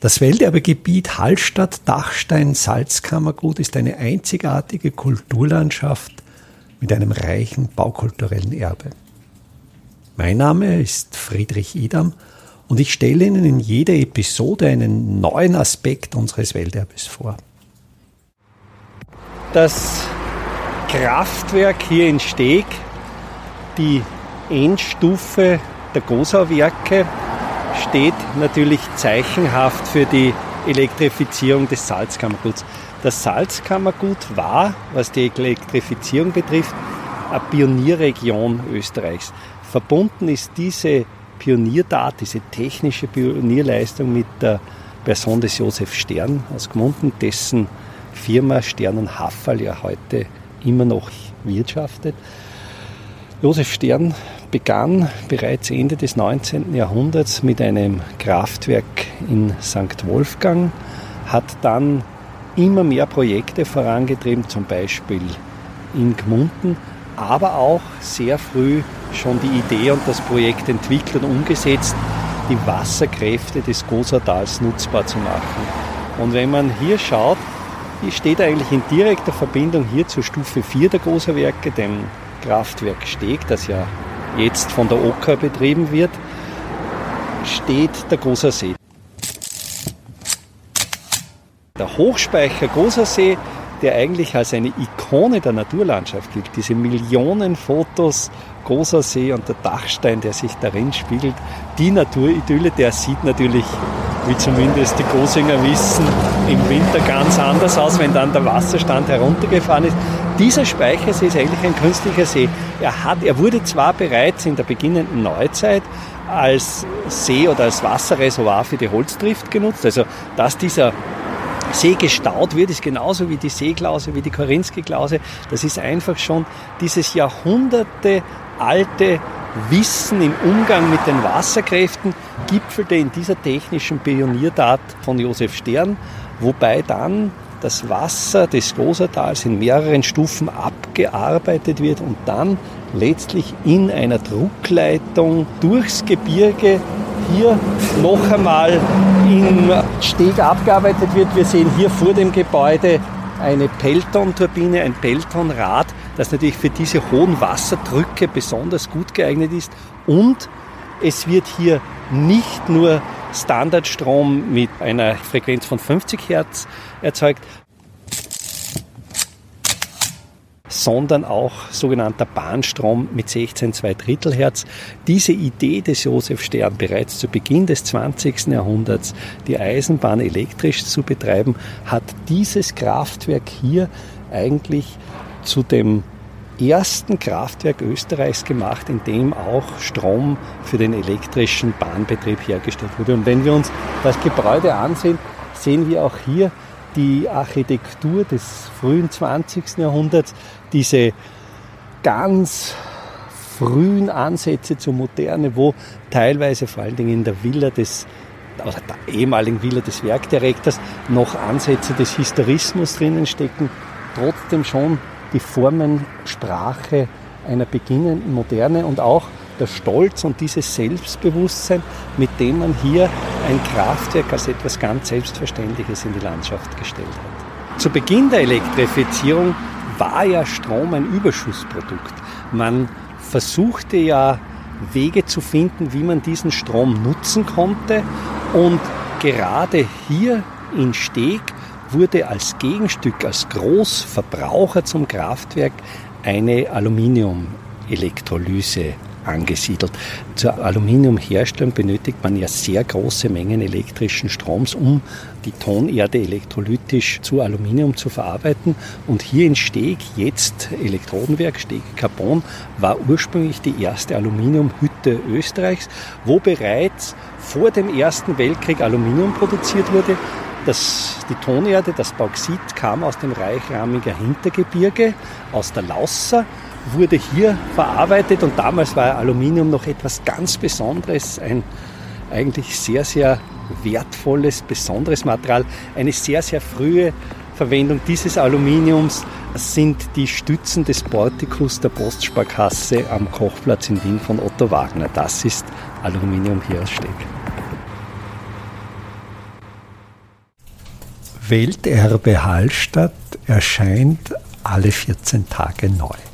Das Welterbegebiet Hallstatt-Dachstein-Salzkammergut ist eine einzigartige Kulturlandschaft mit einem reichen baukulturellen Erbe. Mein Name ist Friedrich Idam und ich stelle Ihnen in jeder Episode einen neuen Aspekt unseres Welterbes vor. Das Kraftwerk hier in Steg, die Endstufe der Gosau-Werke, steht natürlich zeichenhaft für die Elektrifizierung des Salzkammerguts. Das Salzkammergut war, was die Elektrifizierung betrifft, eine Pionierregion Österreichs. Verbunden ist diese Pioniertat, diese technische Pionierleistung mit der Person des Josef Stern aus Gmunden, dessen Firma Stern und Haffal ja heute immer noch wirtschaftet. Josef Stern begann bereits Ende des 19. Jahrhunderts mit einem Kraftwerk in St. Wolfgang, hat dann immer mehr Projekte vorangetrieben, zum Beispiel in Gmunden, aber auch sehr früh schon die Idee und das Projekt entwickelt und umgesetzt, die Wasserkräfte des Gosatals nutzbar zu machen. Und wenn man hier schaut, die steht eigentlich in direkter Verbindung hier zur Stufe 4 der Goserwerke, dem Kraftwerk Steg, das ja jetzt von der Oka betrieben wird, steht der Großer See. Der Hochspeicher Großer See, der eigentlich als eine Ikone der Naturlandschaft gilt, diese Millionen Fotos großer See und der Dachstein, der sich darin spiegelt, die Naturidylle, der sieht natürlich, wie zumindest die Gosinger wissen, im Winter ganz anders aus, wenn dann der Wasserstand heruntergefahren ist. Dieser Speichersee ist eigentlich ein künstlicher See. Er, hat, er wurde zwar bereits in der beginnenden Neuzeit als See oder als Wasserreservoir für die Holzdrift genutzt, also dass dieser See gestaut wird, ist genauso wie die Seeklause, wie die Korinski-Klause. Das ist einfach schon dieses Jahrhunderte alte Wissen im Umgang mit den Wasserkräften gipfelte in dieser technischen Pioniertat von Josef Stern, wobei dann das Wasser des Rosertals in mehreren Stufen abgearbeitet wird und dann letztlich in einer Druckleitung durchs Gebirge hier noch einmal im Steg abgearbeitet wird. Wir sehen hier vor dem Gebäude eine Pelton-Turbine, ein Peltonrad, das natürlich für diese hohen Wasserdrücke besonders gut geeignet ist. Und es wird hier nicht nur Standardstrom mit einer Frequenz von 50 Hertz erzeugt, sondern auch sogenannter Bahnstrom mit 16,2 Drittel Hertz. Diese Idee des Josef Stern bereits zu Beginn des 20. Jahrhunderts, die Eisenbahn elektrisch zu betreiben, hat dieses Kraftwerk hier eigentlich zu dem ersten Kraftwerk Österreichs gemacht, in dem auch Strom für den elektrischen Bahnbetrieb hergestellt wurde. Und wenn wir uns das Gebäude ansehen, sehen wir auch hier die Architektur des frühen 20. Jahrhunderts, diese ganz frühen Ansätze zur Moderne, wo teilweise vor allen Dingen in der Villa des oder der ehemaligen Villa des Werkdirektors noch Ansätze des Historismus drinnen stecken, trotzdem schon die Formensprache einer beginnenden Moderne und auch der Stolz und dieses Selbstbewusstsein, mit dem man hier ein Kraftwerk als etwas ganz Selbstverständliches in die Landschaft gestellt hat. Zu Beginn der Elektrifizierung war ja Strom ein Überschussprodukt. Man versuchte ja Wege zu finden, wie man diesen Strom nutzen konnte und gerade hier in Steg wurde als Gegenstück, als Großverbraucher zum Kraftwerk eine Aluminiumelektrolyse angesiedelt. Zur Aluminiumherstellung benötigt man ja sehr große Mengen elektrischen Stroms, um die Tonerde elektrolytisch zu Aluminium zu verarbeiten. Und hier in Steg, jetzt Elektrodenwerk Steg Carbon, war ursprünglich die erste Aluminiumhütte Österreichs, wo bereits vor dem Ersten Weltkrieg Aluminium produziert wurde. Das, die Tonerde, das Bauxit kam aus dem Reichramiger Hintergebirge, aus der Lausser wurde hier verarbeitet und damals war Aluminium noch etwas ganz Besonderes, ein eigentlich sehr, sehr wertvolles, besonderes Material. Eine sehr, sehr frühe Verwendung dieses Aluminiums sind die Stützen des Portikus der Postsparkasse am Kochplatz in Wien von Otto Wagner. Das ist Aluminium hier aus Steg. Welterbe Hallstatt erscheint alle 14 Tage neu.